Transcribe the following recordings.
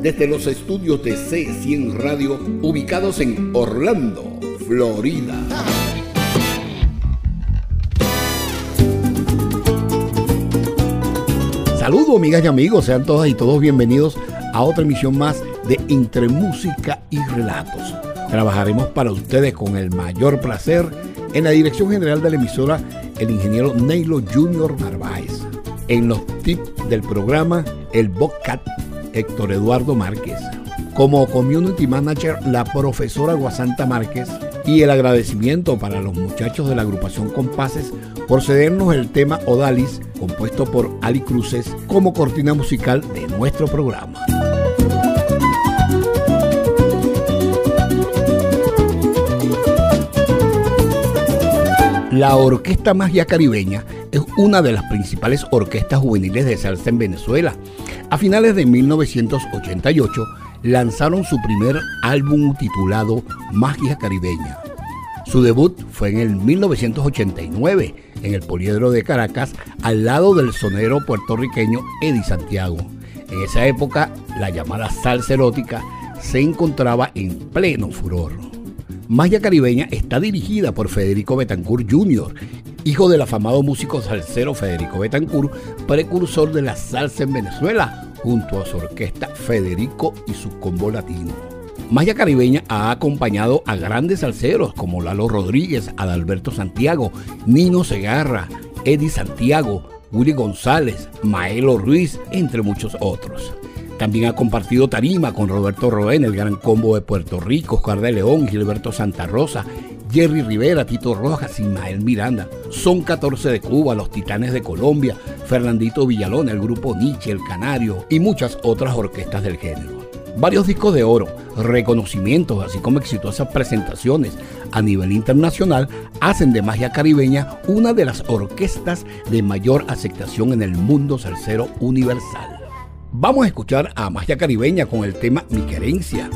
desde los estudios de C100 Radio ubicados en Orlando, Florida. Saludos amigas y amigos, sean todas y todos bienvenidos a otra emisión más de Entre Música y Relatos. Trabajaremos para ustedes con el mayor placer en la dirección general de la emisora el ingeniero Neilo Junior Narváez. En los tips del programa, el Bobcat Héctor Eduardo Márquez. Como Community Manager, la profesora Guasanta Márquez. Y el agradecimiento para los muchachos de la agrupación Compases por cedernos el tema Odalis, compuesto por Ali Cruces, como cortina musical de nuestro programa. La Orquesta Magia Caribeña es una de las principales orquestas juveniles de salsa en Venezuela. A finales de 1988 lanzaron su primer álbum titulado Magia Caribeña. Su debut fue en el 1989 en el Poliedro de Caracas al lado del sonero puertorriqueño Eddie Santiago. En esa época la llamada salsa erótica se encontraba en pleno furor. Magia Caribeña está dirigida por Federico Betancourt Jr., hijo del afamado músico salsero Federico Betancourt, precursor de la salsa en Venezuela, junto a su orquesta Federico y su combo latino. Magia Caribeña ha acompañado a grandes salseros como Lalo Rodríguez, Adalberto Santiago, Nino Segarra, Eddie Santiago, Willy González, Maelo Ruiz, entre muchos otros. También ha compartido tarima con Roberto Roen, el gran combo de Puerto Rico, Oscar de León, Gilberto Santa Rosa, Jerry Rivera, Tito Rojas, Ismael Miranda. Son 14 de Cuba, los Titanes de Colombia, Fernandito Villalón, el grupo Nietzsche, el Canario y muchas otras orquestas del género. Varios discos de oro, reconocimientos, así como exitosas presentaciones a nivel internacional hacen de Magia Caribeña una de las orquestas de mayor aceptación en el mundo salsero universal. Vamos a escuchar a Magia Caribeña con el tema Mi Querencia,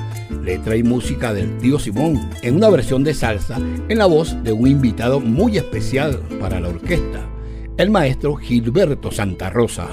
letra y música del tío Simón, en una versión de salsa en la voz de un invitado muy especial para la orquesta, el maestro Gilberto Santa Rosa.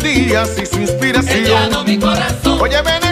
Música y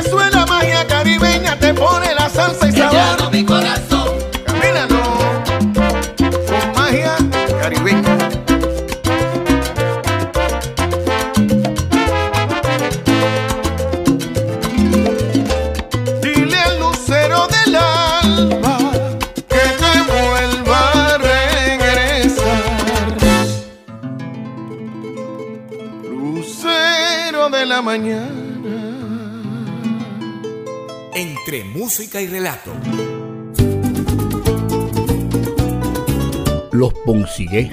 Los Poncigué.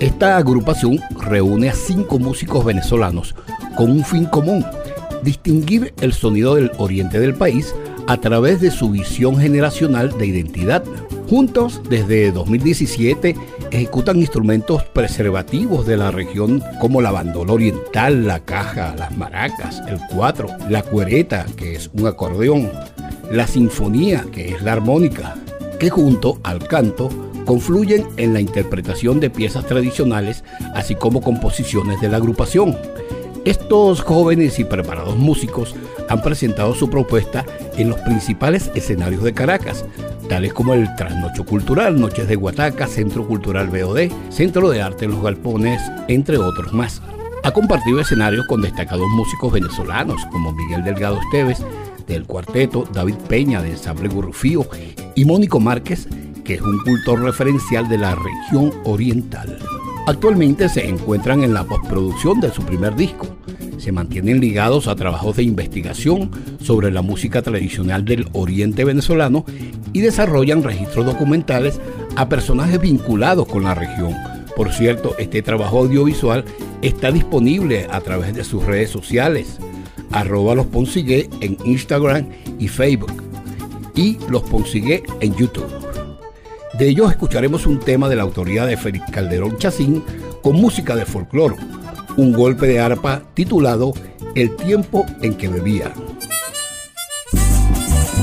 Esta agrupación reúne a cinco músicos venezolanos con un fin común, distinguir el sonido del oriente del país a través de su visión generacional de identidad. Juntos, desde 2017, ejecutan instrumentos preservativos de la región como la bandola oriental, la caja, las maracas, el cuatro, la cuereta, que es un acordeón, la sinfonía, que es la armónica, que junto al canto confluyen en la interpretación de piezas tradicionales, así como composiciones de la agrupación. Estos jóvenes y preparados músicos han presentado su propuesta en los principales escenarios de Caracas, tales como el Trasnocho Cultural, Noches de Guataca, Centro Cultural BOD, Centro de Arte Los Galpones, entre otros más. Ha compartido escenarios con destacados músicos venezolanos como Miguel Delgado Esteves, del cuarteto, David Peña de Ensamble Gurrufío y Mónico Márquez, que es un cultor referencial de la región oriental. Actualmente se encuentran en la postproducción de su primer disco. Se mantienen ligados a trabajos de investigación sobre la música tradicional del oriente venezolano y desarrollan registros documentales a personajes vinculados con la región. Por cierto, este trabajo audiovisual está disponible a través de sus redes sociales, arroba los Poncigué en Instagram y Facebook y los Poncigué en YouTube. De ellos escucharemos un tema de la autoría de Félix Calderón Chacín con música de folclore, un golpe de arpa titulado El tiempo en que bebía.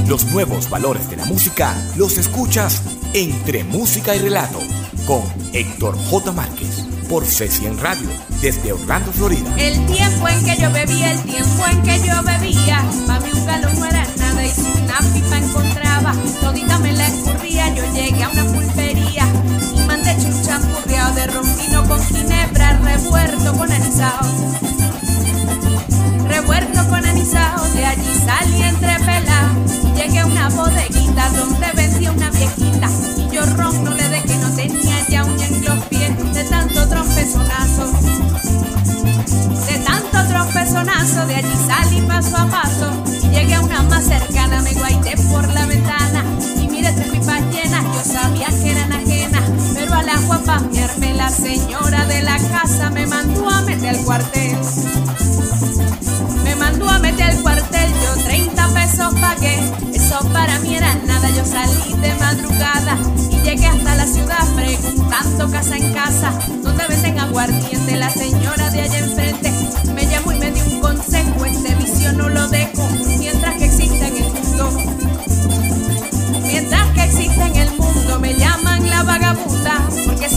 Los nuevos valores de la música los escuchas entre música y relato con Héctor J. Márquez por C100 Radio desde Orlando, Florida. El tiempo en que yo bebía, el tiempo en que yo bebía, mami un galón no era nada y si una pipa encontraba, todita me la escurría, yo llegué a una pulpería y mandé un champurreado de rompino con ginebra, revuelto con anisao. Revuelto con anisao, de allí salí entre y llegué a una bodeguita donde vendía una viejita y yo ron no le dejé, no tenía ya un en los pies de tanto trompezonazo. De tanto trompezonazo, de allí salí paso a paso. Llegué a una más cercana, me guaité por la ventana entre mis ballenas, yo sabía que eran ajenas, pero al agua cambiarme la señora de la casa me mandó a meter al cuartel. Me mandó a meter al cuartel, yo 30 pesos pagué, eso para mí era nada, yo salí de madrugada y llegué hasta la ciudad preguntando casa en casa, donde venden aguardiente, la señora de allá enfrente me llamó y me dio un consejo, este vicio no lo dejo. porque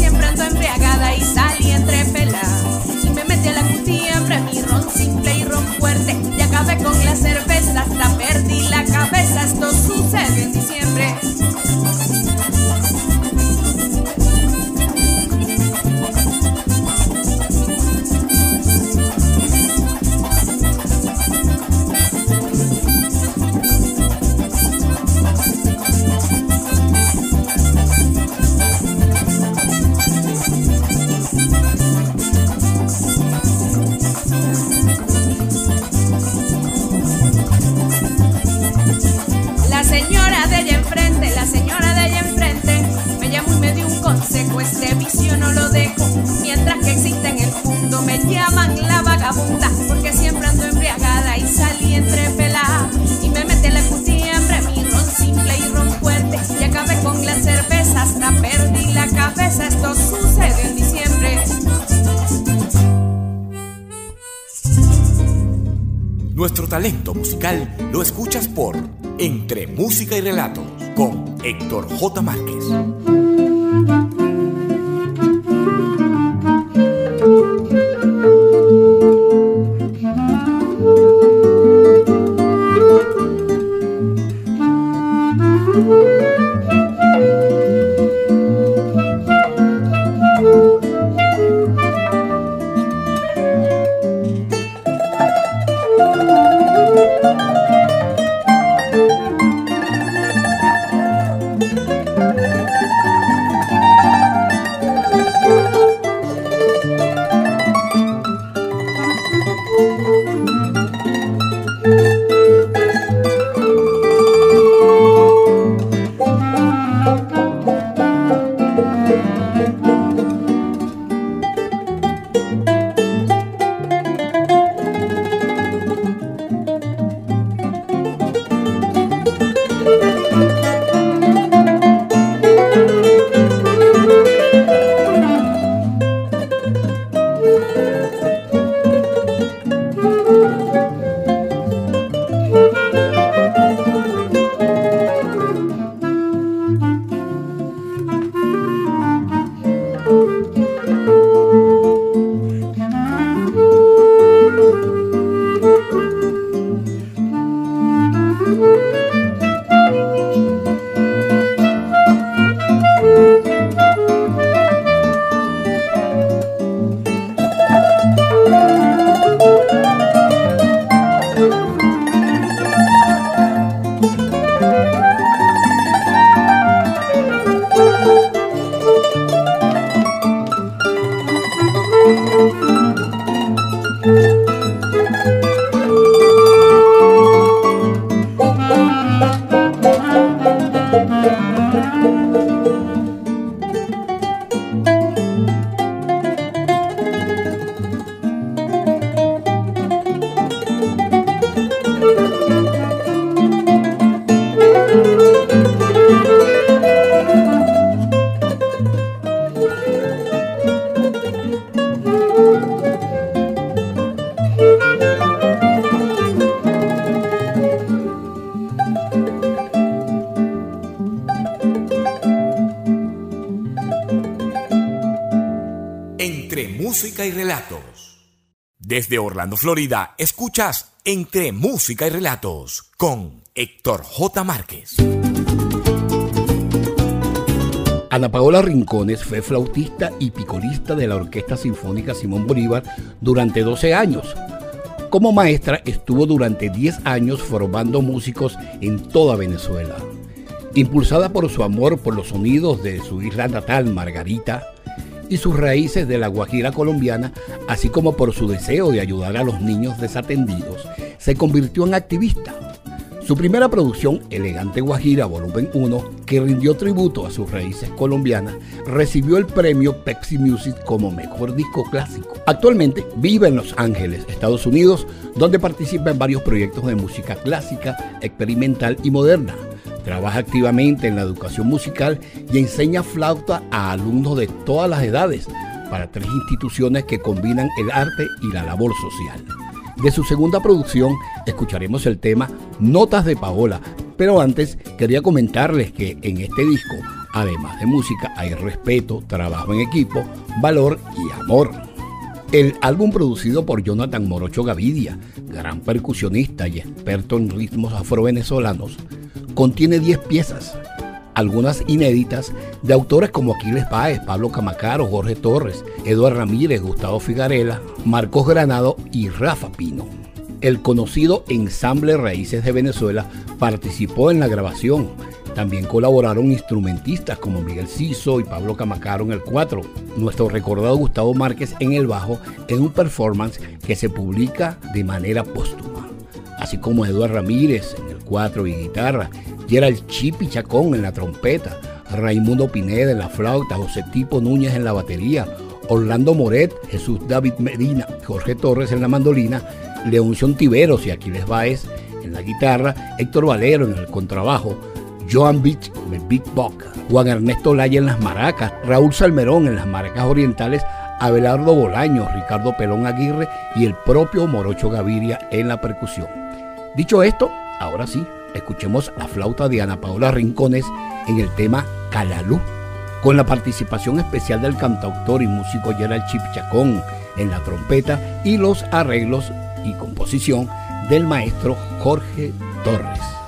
Héctor J. Márquez. Desde Orlando, Florida, escuchas Entre Música y Relatos con Héctor J. Márquez. Ana Paola Rincones fue flautista y picolista de la Orquesta Sinfónica Simón Bolívar durante 12 años. Como maestra estuvo durante 10 años formando músicos en toda Venezuela. Impulsada por su amor por los sonidos de su isla natal, Margarita, y sus raíces de la Guajira colombiana, así como por su deseo de ayudar a los niños desatendidos, se convirtió en activista. Su primera producción, Elegante Guajira Volumen 1, que rindió tributo a sus raíces colombianas, recibió el premio Pepsi Music como mejor disco clásico. Actualmente vive en Los Ángeles, Estados Unidos, donde participa en varios proyectos de música clásica, experimental y moderna Trabaja activamente en la educación musical y enseña flauta a alumnos de todas las edades para tres instituciones que combinan el arte y la labor social. De su segunda producción escucharemos el tema Notas de Paola, pero antes quería comentarles que en este disco, además de música, hay respeto, trabajo en equipo, valor y amor. El álbum producido por Jonathan Morocho Gavidia, gran percusionista y experto en ritmos afrovenezolanos, contiene 10 piezas, algunas inéditas, de autores como Aquiles Páez, Pablo Camacaro, Jorge Torres, Eduardo Ramírez, Gustavo Figarela, Marcos Granado y Rafa Pino. El conocido Ensamble Raíces de Venezuela participó en la grabación, también colaboraron instrumentistas como Miguel Ciso y Pablo Camacaro en el 4, nuestro recordado Gustavo Márquez en el bajo, en un performance que se publica de manera póstuma, así como Eduardo Ramírez en el 4 y guitarra, Gerald Chipi Chacón en la trompeta, Raimundo Pineda en la flauta, José Tipo Núñez en la batería, Orlando Moret, Jesús David Medina, Jorge Torres en la mandolina, Leonción Tiveros y Aquiles Báez en la guitarra, Héctor Valero en el contrabajo, Joan Beach en Big Buck, Juan Ernesto Laya en las maracas, Raúl Salmerón en las maracas orientales, Abelardo Bolaño, Ricardo Pelón Aguirre y el propio Morocho Gaviria en la percusión. Dicho esto, ahora sí, escuchemos la flauta de Ana Paola Rincones en el tema Calalú, con la participación especial del cantautor y músico Gerald Chip Chacón en la trompeta y los arreglos y composición del maestro Jorge Torres.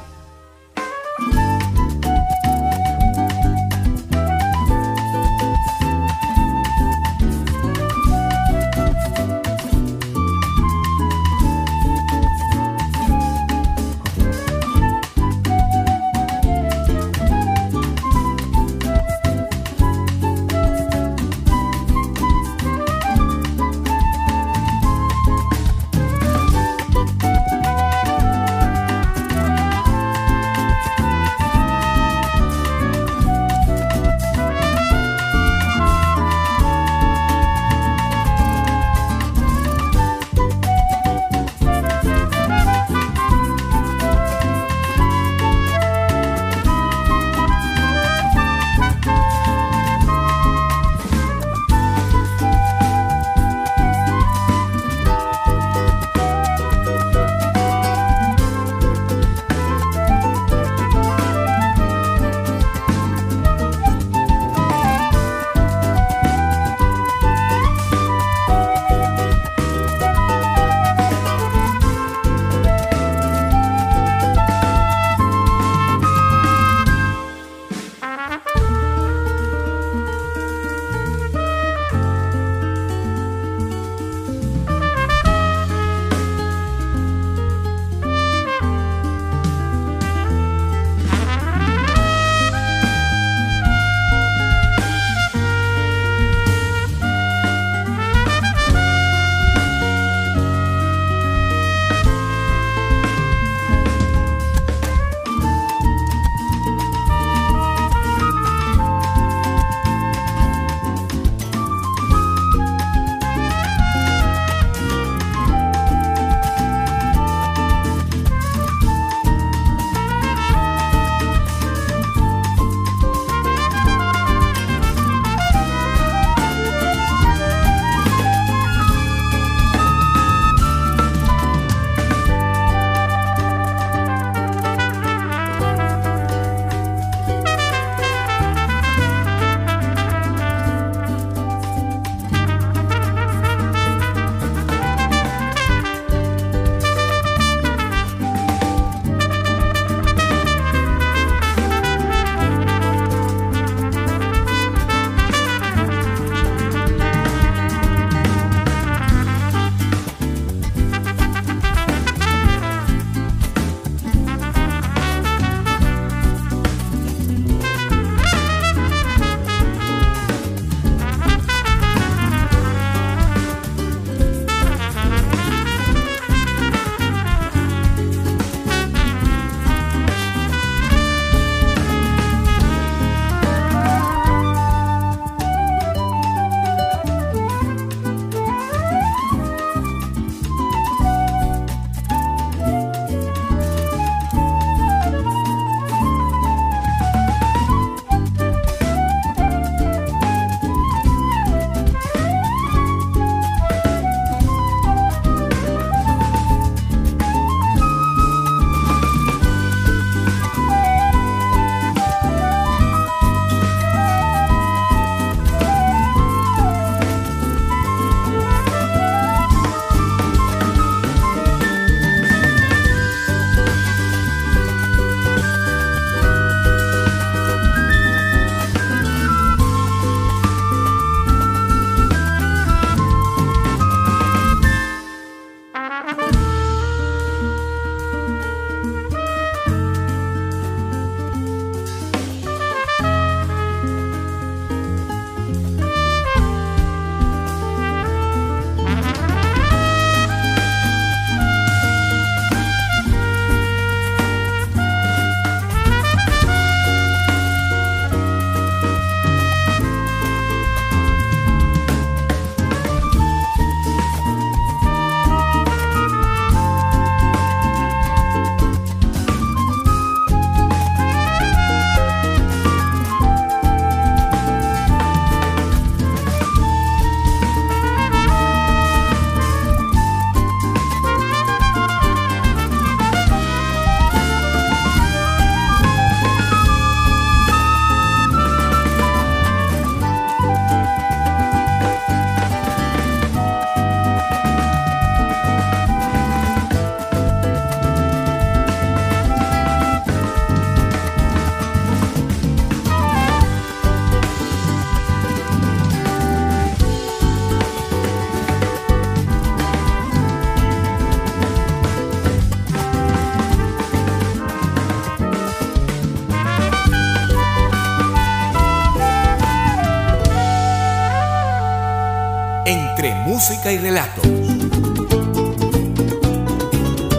Música y relatos.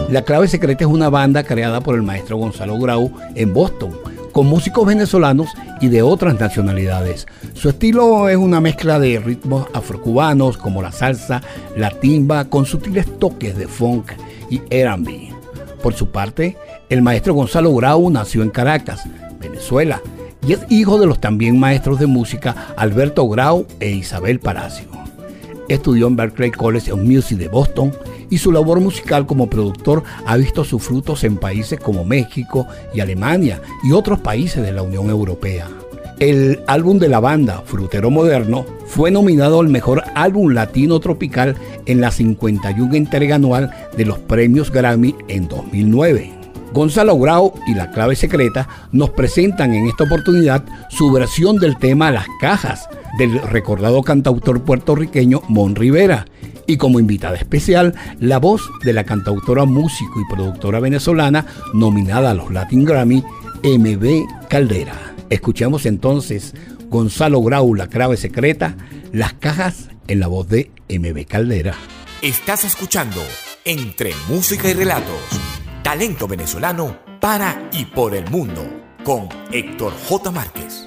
La Clave Secreta es una banda creada por el maestro Gonzalo Grau en Boston, con músicos venezolanos y de otras nacionalidades. Su estilo es una mezcla de ritmos afrocubanos como la salsa, la timba, con sutiles toques de funk y R&B. Por su parte, el maestro Gonzalo Grau nació en Caracas, Venezuela, y es hijo de los también maestros de música Alberto Grau e Isabel Palacio. Estudió en Berklee College of Music de Boston y su labor musical como productor ha visto sus frutos en países como México y Alemania y otros países de la Unión Europea. El álbum de la banda, Frutero Moderno, fue nominado al mejor álbum latino tropical en la 51 entrega anual de los premios Grammy en 2009. Gonzalo Grau y La Clave Secreta nos presentan en esta oportunidad su versión del tema Las Cajas del recordado cantautor puertorriqueño Mon Rivera y como invitada especial la voz de la cantautora, músico y productora venezolana nominada a los Latin Grammy, MB Caldera. Escuchamos entonces Gonzalo Grau, La Clave Secreta, Las Cajas en la voz de MB Caldera. Estás escuchando Entre Música y Relatos, talento venezolano para y por el mundo, con Héctor J. Márquez,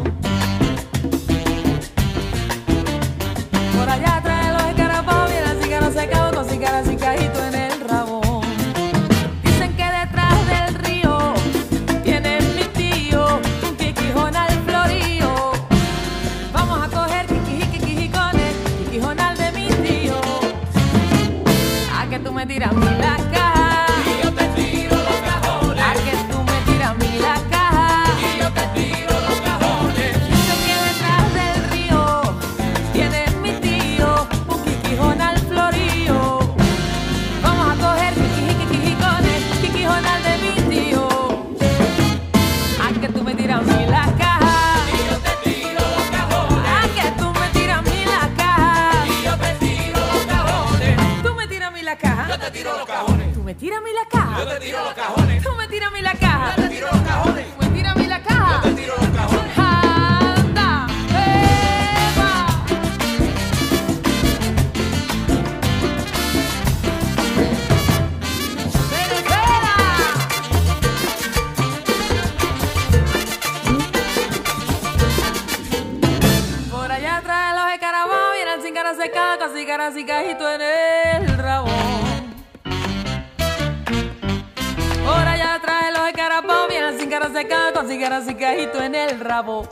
tírame la caja. Yo te tiro los cajones. Tú me tírame la caja. Yo te tiro los cajones. Tú me tírame la caja. Yo te tiro los cajones. Anda, Eva. Venezuela. Por allá trae los escarabajos, vienen sin cara seca, casi cara y cajito en el seca con cigarras y cajito en el rabo.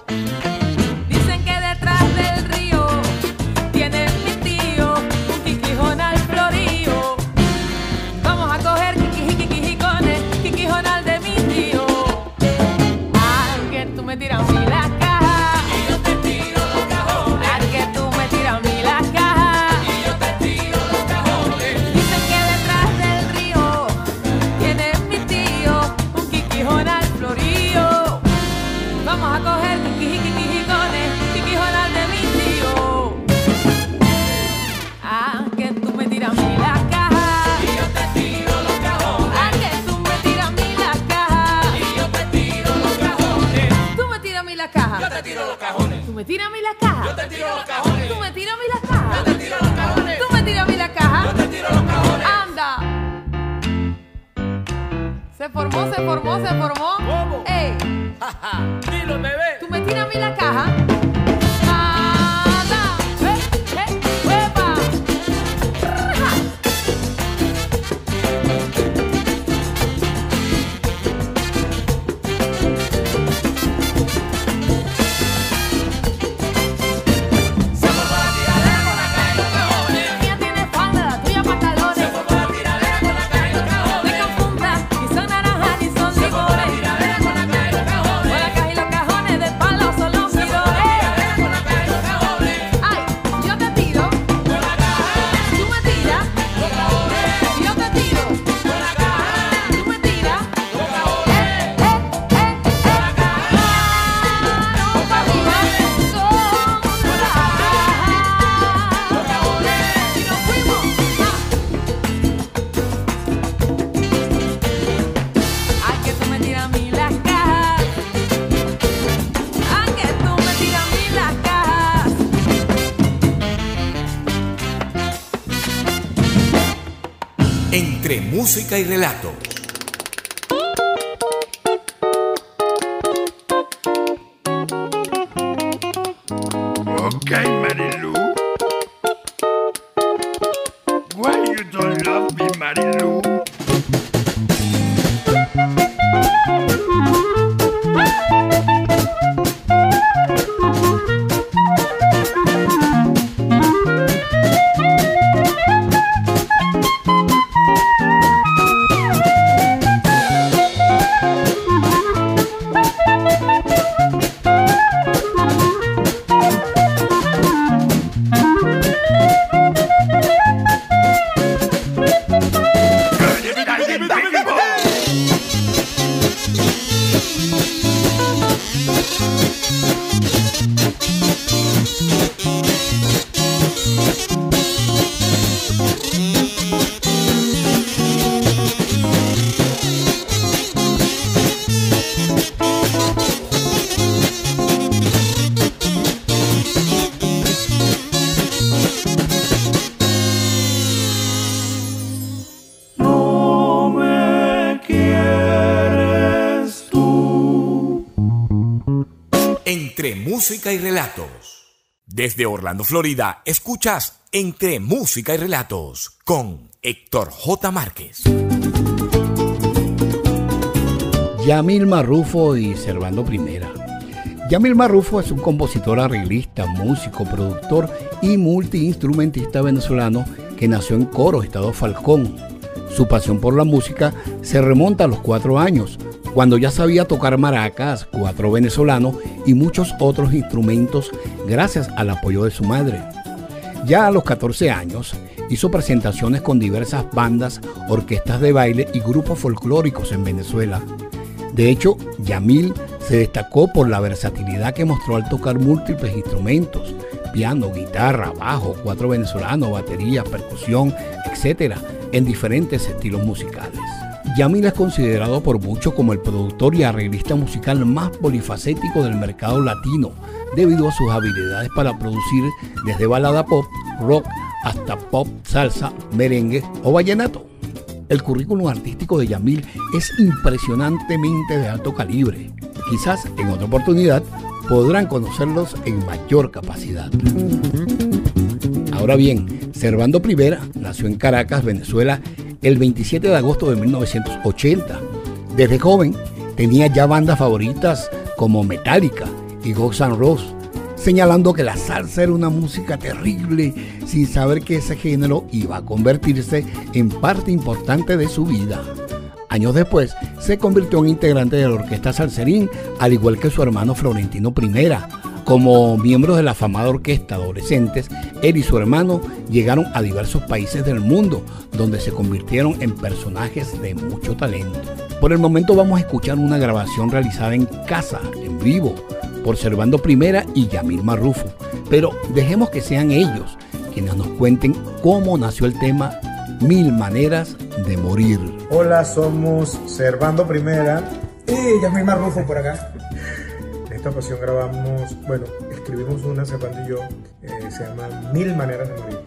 Se formó, se formó, se formó. ¿Cómo? Ey, Dilo, bebé. tú me tiras a mí la caja. Música y relato. Música y relatos. Desde Orlando, Florida, escuchas Entre música y relatos con Héctor J. Márquez. Yamil Marrufo y Servando Primera. Yamil Marrufo es un compositor, arreglista, músico, productor y multiinstrumentista venezolano que nació en Coro, Estado Falcón. Su pasión por la música se remonta a los cuatro años, cuando ya sabía tocar maracas, cuatro venezolanos y muchos otros instrumentos gracias al apoyo de su madre. Ya a los 14 años hizo presentaciones con diversas bandas, orquestas de baile y grupos folclóricos en Venezuela. De hecho, Yamil se destacó por la versatilidad que mostró al tocar múltiples instrumentos, piano, guitarra, bajo, cuatro venezolanos, batería, percusión, etc., en diferentes estilos musicales. Yamil es considerado por muchos como el productor y arreglista musical más polifacético del mercado latino, debido a sus habilidades para producir desde balada pop, rock, hasta pop, salsa, merengue o vallenato. El currículum artístico de Yamil es impresionantemente de alto calibre. Quizás en otra oportunidad podrán conocerlos en mayor capacidad. Ahora bien, Servando Primera nació en Caracas, Venezuela, el 27 de agosto de 1980. Desde joven tenía ya bandas favoritas como Metallica y Guns N' Roses, señalando que la salsa era una música terrible sin saber que ese género iba a convertirse en parte importante de su vida. Años después se convirtió en integrante de la orquesta Salserín, al igual que su hermano Florentino I. Como miembros de la afamada orquesta adolescentes, él y su hermano llegaron a diversos países del mundo, donde se convirtieron en personajes de mucho talento. Por el momento vamos a escuchar una grabación realizada en casa, en vivo, por Servando Primera y Yamil Marrufo. Pero dejemos que sean ellos quienes nos cuenten cómo nació el tema Mil Maneras de Morir. Hola, somos Servando Primera. Y Yasmín Marrufo por acá. Esta ocasión grabamos, bueno, escribimos una, Servando y yo, eh, se llama Mil Maneras de Morir.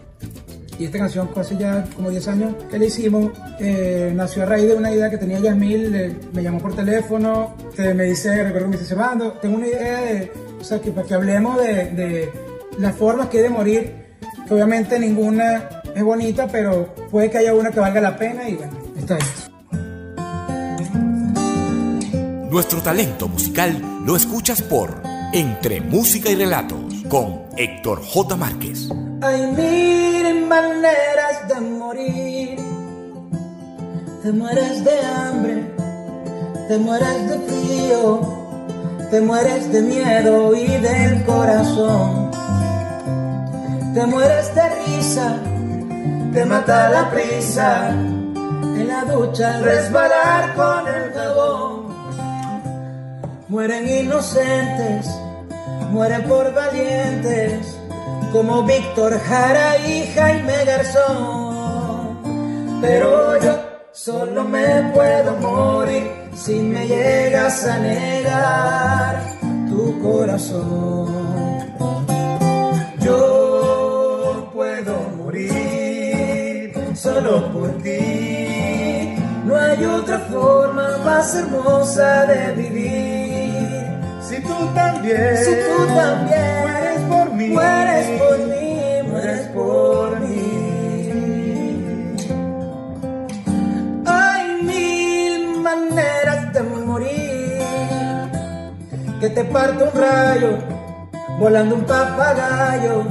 Y esta canción hace ya como 10 años que la hicimos. eh, nació a raíz de una idea que tenía Yasmil. le- me llamó por teléfono. que me dice, recuerdo que me dice, Servando, tengo una idea de, o sea, que para que hablemos de, de las formas que hay de morir. Que obviamente ninguna es bonita, pero puede que haya una que valga la pena. Y bueno, está esto. Nuestro talento musical lo escuchas por Entre música y relatos con Héctor J. Márquez. Hay mil maneras de morir. Te mueres de hambre, te mueres de frío, te mueres de miedo y del corazón. Te mueres de risa, te mata la prisa. En la ducha al resbalar con. Mueren inocentes, mueren por valientes, como Víctor Jara y Jaime Garzón. Pero yo solo me puedo morir si me llegas a negar tu corazón. Yo puedo morir solo por ti. No hay otra forma más hermosa de vivir. Si tú también, Si tú también mueres por mí, mueres por mí, mueres por mí. Hay mil maneras de morir. Que te parta un rayo, volando un papagayo,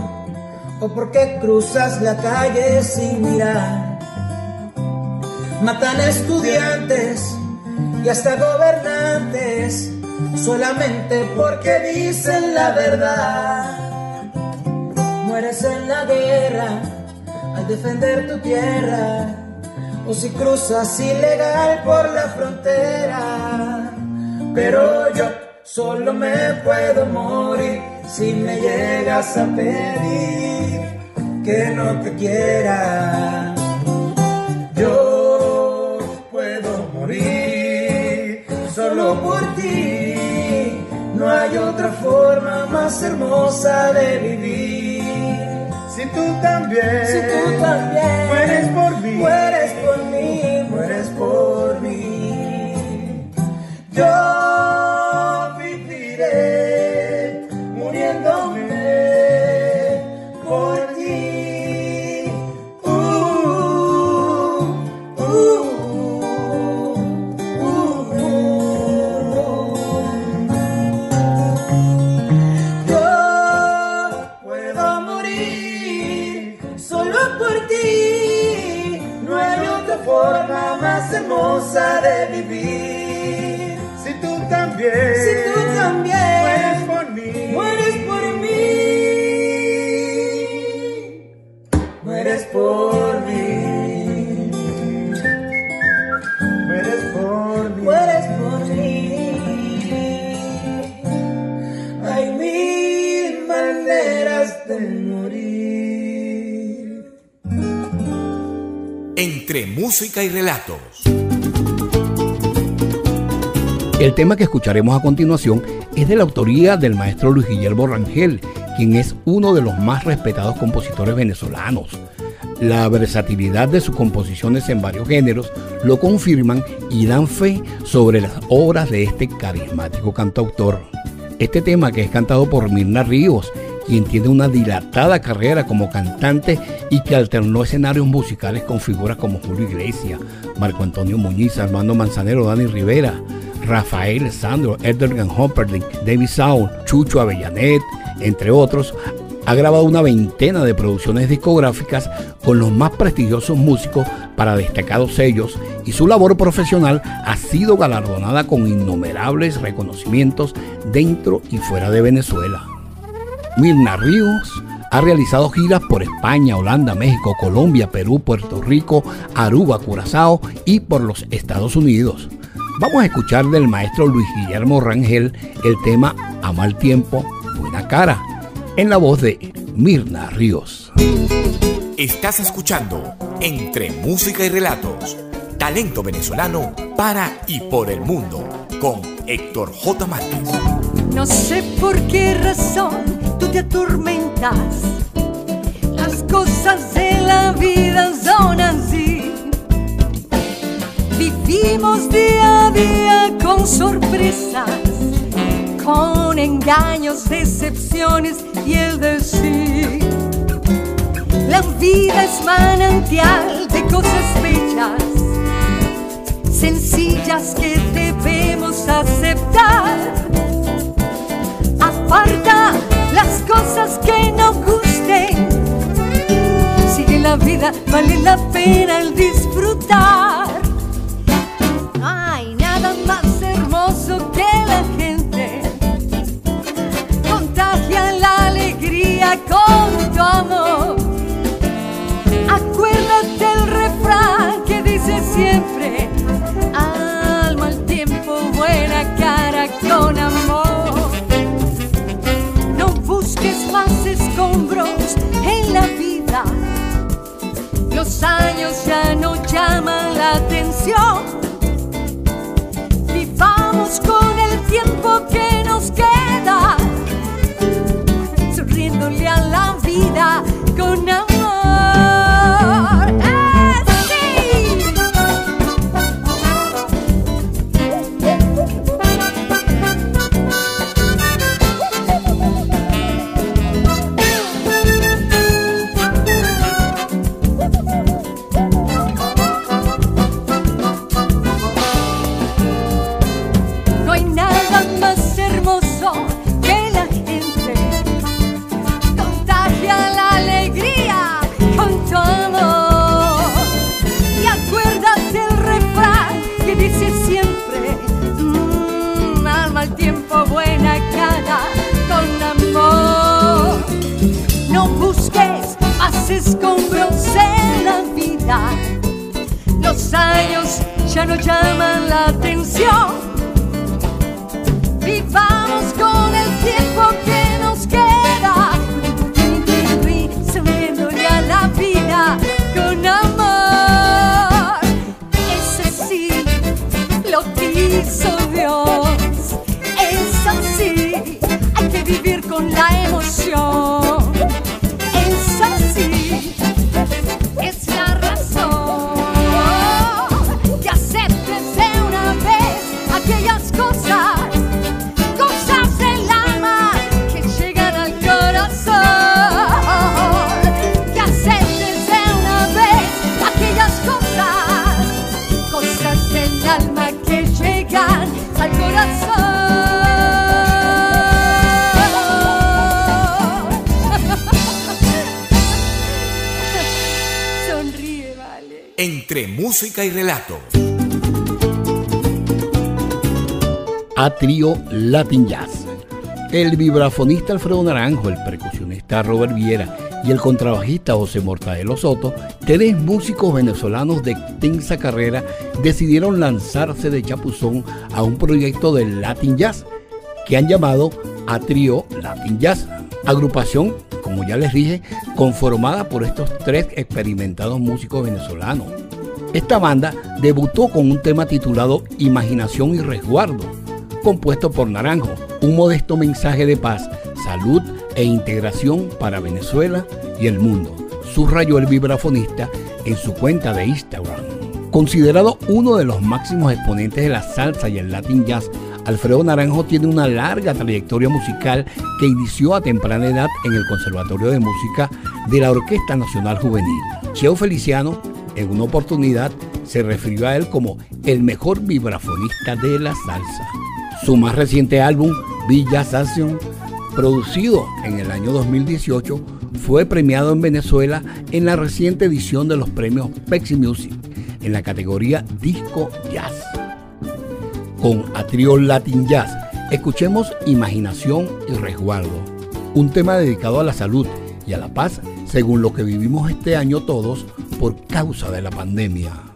o porque cruzas la calle sin mirar. Matan estudiantes y hasta gobernantes solamente porque dicen la verdad. Mueres en la guerra al defender tu tierra, o si cruzas ilegal por la frontera. Pero yo solo me puedo morir si me llegas a pedir que no te quiera. Yo puedo morir solo por ti. No hay otra forma más hermosa de vivir. Si tú también, y relatos. El tema que escucharemos a continuación es de la autoría del maestro Luis Guillermo Rangel, quien es uno de los más respetados compositores venezolanos. La versatilidad de sus composiciones en varios géneros lo confirman y dan fe sobre las obras de este carismático cantautor. Este tema que es cantado por Mirna Ríos, quien tiene una dilatada carrera como cantante y que alternó escenarios musicales con figuras como Julio Iglesias, Marco Antonio Muñiz, Armando Manzanero, Dani Rivera, Rafael Sandro, Edgar Humperdinck, David Sound, Chucho Avellanet, entre otros, ha grabado una veintena de producciones discográficas con los más prestigiosos músicos para destacados sellos y su labor profesional ha sido galardonada con innumerables reconocimientos dentro y fuera de Venezuela. Mirna Ríos ha realizado giras por España, Holanda, México, Colombia, Perú, Puerto Rico, Aruba, Curazao y por los Estados Unidos. Vamos a escuchar del maestro Luis Guillermo Rangel el tema A mal tiempo, buena cara, en la voz de Mirna Ríos. Estás escuchando Entre música y relatos. Talento venezolano para y por el mundo. Con Héctor J. Márquez. No sé por qué razón te atormentas. Las cosas de la vida son así. Vivimos día a día con sorpresas, con engaños, decepciones y el decir. La vida es manantial de cosas bellas, sencillas que debemos aceptar. Aparta las cosas que no gusten. Sigue la vida, vale la pena el disfrutar. No hay nada más hermoso que la gente. Contagia la alegría con tu amor. Acuérdate el refrán que dice siempre, en la vida. Los años ya no llaman la atención. Vivamos con Entre música y relato. a trío Latin Jazz. El vibrafonista Alfredo Naranjo, el percusionista Robert Viera y el contrabajista José Mortadelo Soto, tres músicos venezolanos de extensa carrera, decidieron lanzarse de chapuzón a un proyecto de Latin Jazz que han llamado a trío Latin Jazz. Agrupación, como ya les dije, conformada por estos tres experimentados músicos venezolanos. Esta banda debutó con un tema titulado Imaginación y Resguardo, compuesto por Naranjo, un modesto mensaje de paz, salud e integración para Venezuela y el mundo, subrayó el vibrafonista en su cuenta de Instagram. Considerado uno de los máximos exponentes de la salsa y el Latin Jazz, Alfredo Naranjo tiene una larga trayectoria musical que inició a temprana edad en el Conservatorio de Música de la Orquesta Nacional Juvenil. Cheo Feliciano, en una oportunidad, se refirió a él como el mejor vibrafonista de la salsa. Su más reciente álbum, Villa Session, producido en el año 2018, fue premiado en Venezuela en la reciente edición de los premios Pepsi Music en la categoría Disco Jazz. Con Atrio Latin Jazz, escuchemos Imaginación y Resguardo, un tema dedicado a la salud y a la paz según lo que vivimos este año todos por causa de la pandemia.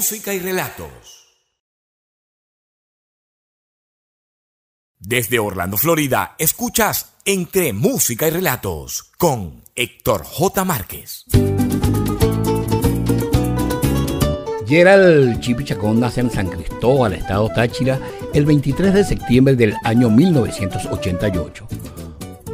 Música y relatos. Desde Orlando, Florida, escuchas Entre Música y Relatos con Héctor J. Márquez. Gerald Chipi Chacón nace en San Cristóbal, estado Táchira, el 23 de septiembre del año 1988.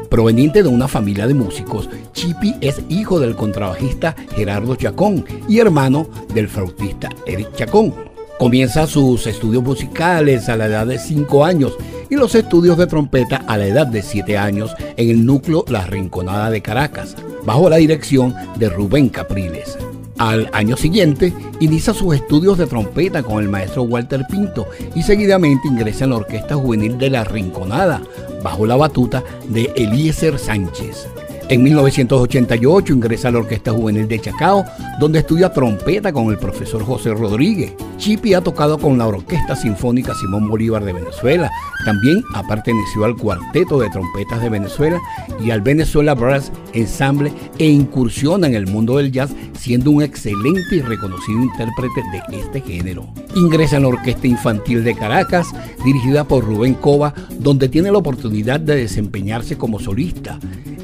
Proveniente de una familia de músicos, Chipi es hijo del contrabajista Gerardo Chacón y hermano del flautista Eric Chacón. Comienza sus estudios musicales a la edad de 5 años y los estudios de trompeta a la edad de 7 años en el núcleo La Rinconada de Caracas, bajo la dirección de Rubén Capriles. Al año siguiente, inicia sus estudios de trompeta con el maestro Walter Pinto y seguidamente ingresa en la Orquesta Juvenil de La Rinconada, bajo la batuta de Eliezer Sánchez. En 1988 ingresa a la Orquesta Juvenil de Chacao, donde estudia trompeta con el profesor José Rodríguez. Chipi ha tocado con la Orquesta Sinfónica Simón Bolívar de Venezuela. También ha pertenecido al Cuarteto de Trompetas de Venezuela y al Venezuela Brass Ensemble e incursiona en el mundo del jazz siendo un excelente y reconocido intérprete de este género. Ingresa en la Orquesta Infantil de Caracas, dirigida por Rubén Cova, donde tiene la oportunidad de desempeñarse como solista.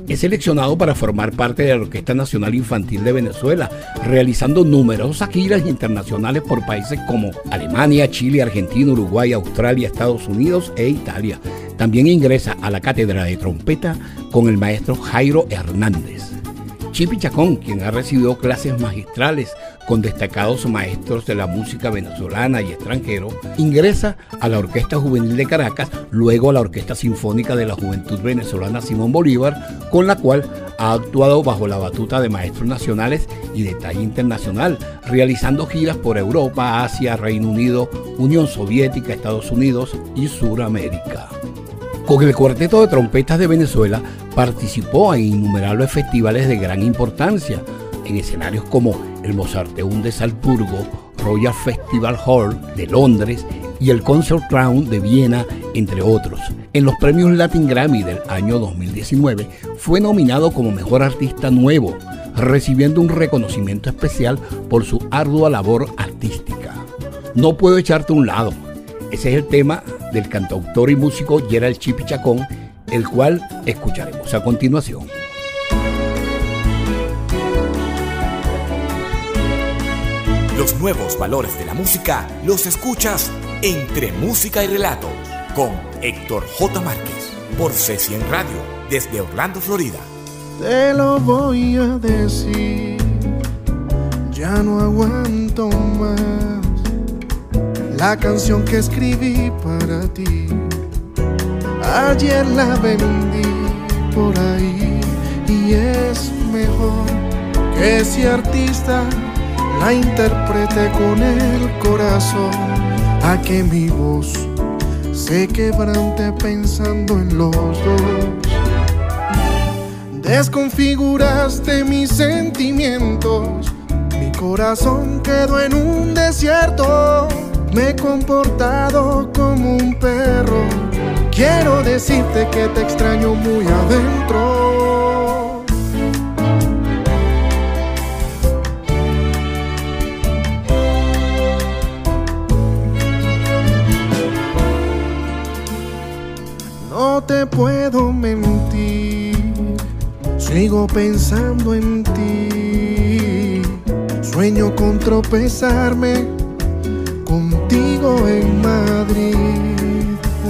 Es seleccionado para formar parte de la Orquesta Nacional Infantil de Venezuela, realizando numerosas giras internacionales por países como Alemania, Chile, Argentina, Uruguay, Australia, Estados Unidos e Italia. También ingresa a la cátedra de trompeta con el maestro Jairo Hernández. Chipi Chacón, quien ha recibido clases magistrales con destacados maestros de la música venezolana y extranjero, ingresa a la Orquesta Juvenil de Caracas, luego a la Orquesta Sinfónica de la Juventud Venezolana Simón Bolívar, con la cual ha actuado bajo la batuta de maestros nacionales y de talla internacional, realizando giras por Europa, Asia, Reino Unido, Unión Soviética, Estados Unidos y Suramérica. Con el Cuarteto de Trompetas de Venezuela participó en innumerables festivales de gran importancia, en escenarios como el Mozarteum de Salzburgo, Royal Festival Hall de Londres y el Concert Crown de Viena, entre otros. En los premios Latin Grammy del año 2019 fue nominado como Mejor Artista Nuevo, recibiendo un reconocimiento especial por su ardua labor artística. No puedo echarte a un lado. Ese es el tema del cantautor y músico Gerald Chipi Chacón, el cual escucharemos a continuación. Los nuevos valores de la música los escuchas entre música y relatos con Héctor J. Márquez por C100 Radio desde Orlando, Florida. Te lo voy a decir, ya no aguanto más la canción que escribí para ti. Ayer la vendí por ahí y es mejor que ese artista la interprete con el corazón a que mi voz se quebrante pensando en los dos. Desconfiguraste mis sentimientos, mi corazón quedó en un desierto. Me he comportado como un perro. Quiero decirte que te extraño muy adentro. Pensando en ti. Sueño con tropezarme contigo en Madrid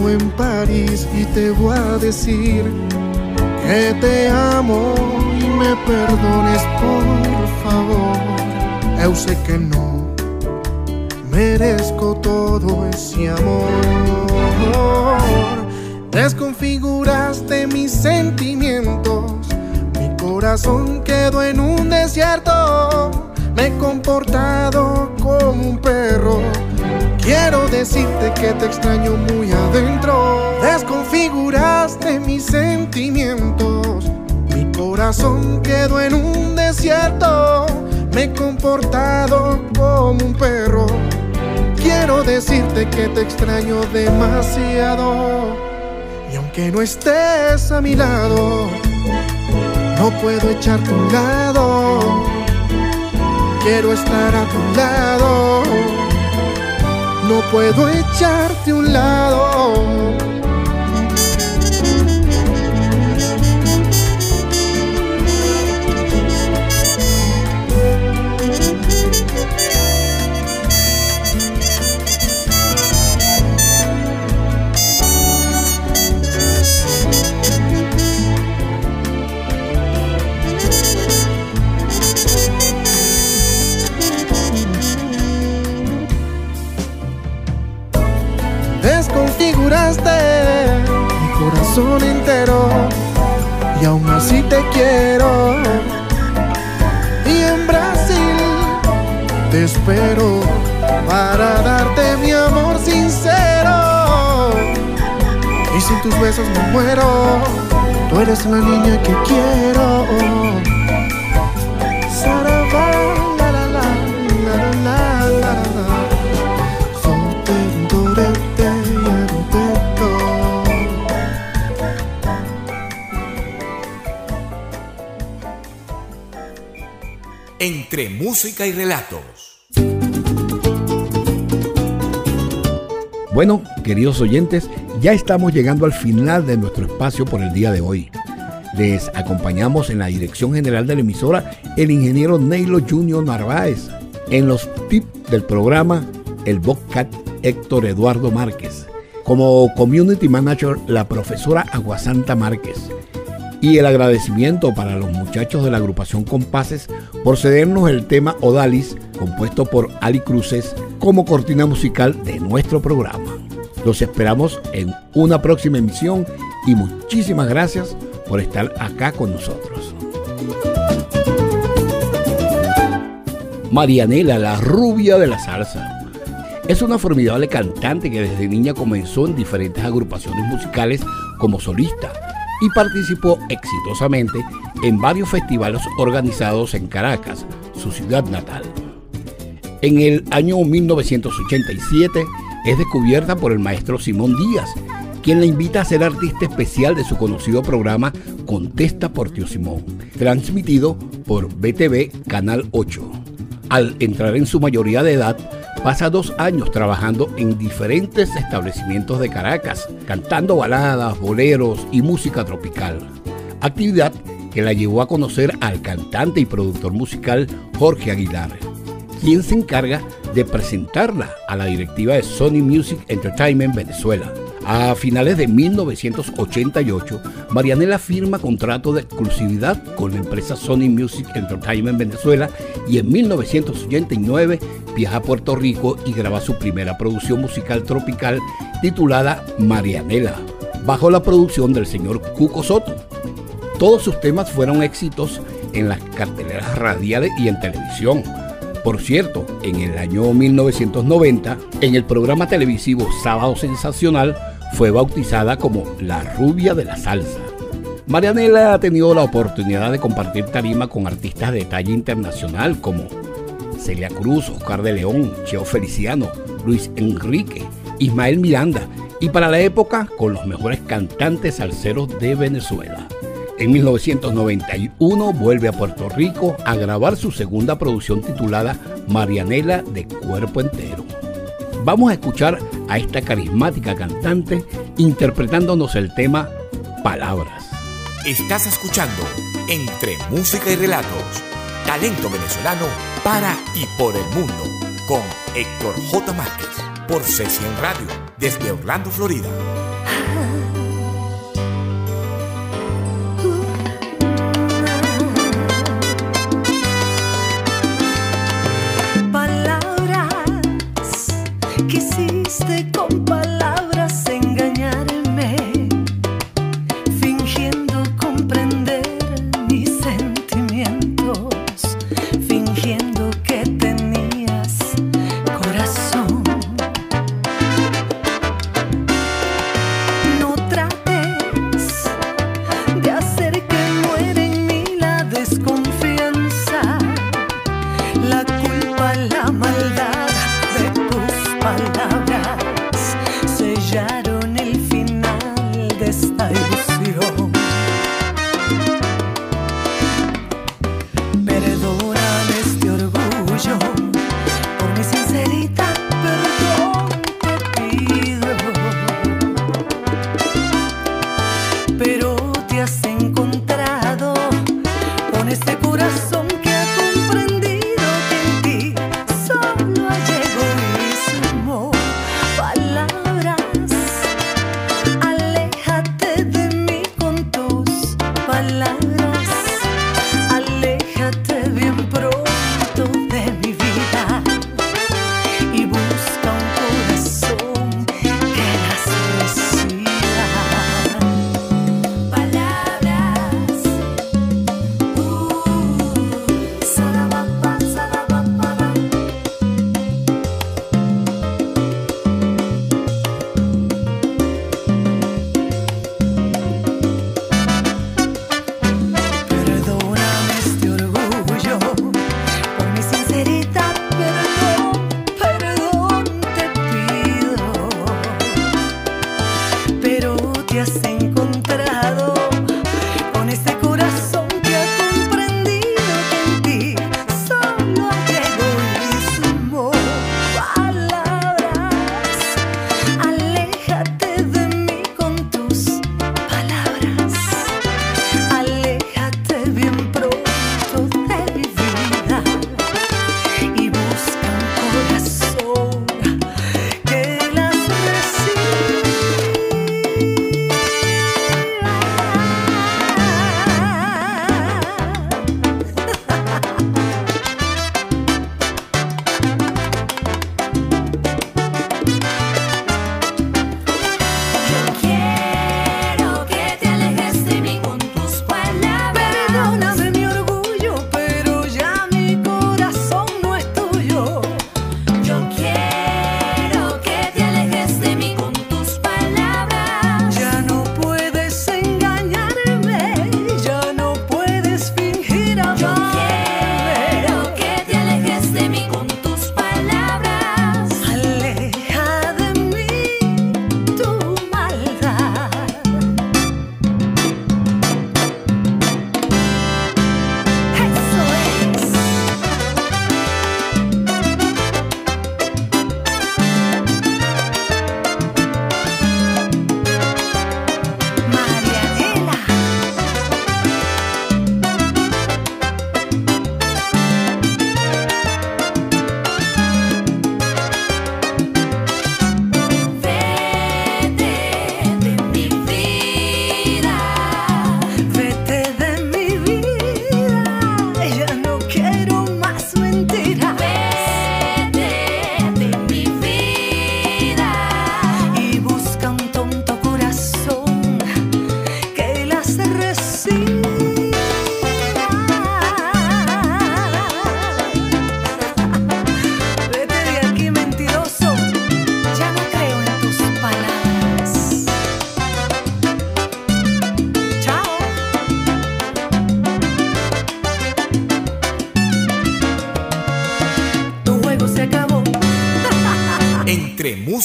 o en París y te voy a decir que te amo y me perdones por favor. Eu sé que no merezco todo ese amor. Desconfiguraste mis sentimientos, mi corazón quedó en un desierto. Me he comportado como un perro. Quiero decirte que te extraño muy adentro. Desconfiguraste mis sentimientos. Mi corazón quedó en un desierto. Me he comportado como un perro. Quiero decirte que te extraño demasiado. Y aunque no estés a mi lado, no puedo echarte un lado. quiero estar a tu lado. No puedo echarte un lado. Quiero. Y en Brasil te espero para darte mi amor sincero. Y sin tus besos me muero, tú eres la niña que quiero. Música y relatos. Bueno, queridos oyentes, ya estamos llegando al final de nuestro espacio por el día de hoy. Les acompañamos en la dirección general de la emisora el ingeniero Neilo Junior Narváez. En los tips del programa, el Bobcat Héctor Eduardo Márquez. Como Community Manager, la profesora Aguasanta Márquez y el agradecimiento para los muchachos de la agrupación Compases por cedernos el tema Odalis, compuesto por Ali Cruces, como cortina musical de nuestro programa. Los esperamos en una próxima emisión y muchísimas gracias por estar acá con nosotros. Marianela, la rubia de la salsa. Es una formidable cantante que desde niña comenzó en diferentes agrupaciones musicales como solista y participó exitosamente en varios festivales organizados en Caracas, su ciudad natal. En el año 1987 es descubierta por el maestro Simón Díaz, quien la invita a ser artista especial de su conocido programa Contesta por Tío Simón, transmitido por BTV Canal 8. Al entrar en su mayoría de edad, Pasa dos años trabajando en diferentes establecimientos de Caracas, cantando baladas, boleros y música tropical. Actividad que la llevó a conocer al cantante y productor musical Jorge Aguilar, quien se encarga de presentarla a la directiva de Sony Music Entertainment Venezuela. A finales de 1988, Marianela firma contrato de exclusividad con la empresa Sony Music Entertainment Venezuela y en 1989 viaja a Puerto Rico y graba su primera producción musical tropical titulada Marianela, bajo la producción del señor Cuco Soto. Todos sus temas fueron éxitos en las carteleras radiales y en televisión. Por cierto, en el año 1990, en el programa televisivo Sábado Sensacional, fue bautizada como la rubia de la salsa. Marianela ha tenido la oportunidad de compartir tarima con artistas de talla internacional como Celia Cruz, Oscar de León, Cheo Feliciano, Luis Enrique, Ismael Miranda y para la época con los mejores cantantes salseros de Venezuela. En 1991 vuelve a Puerto Rico a grabar su segunda producción titulada Marianela de Cuerpo Entero. Vamos a escuchar a esta carismática cantante interpretándonos el tema Palabras. Estás escuchando Entre Música y Relatos, talento venezolano para y por el mundo, con Héctor J. Márquez, por Sesión Radio, desde Orlando, Florida. de.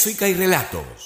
Música y relatos.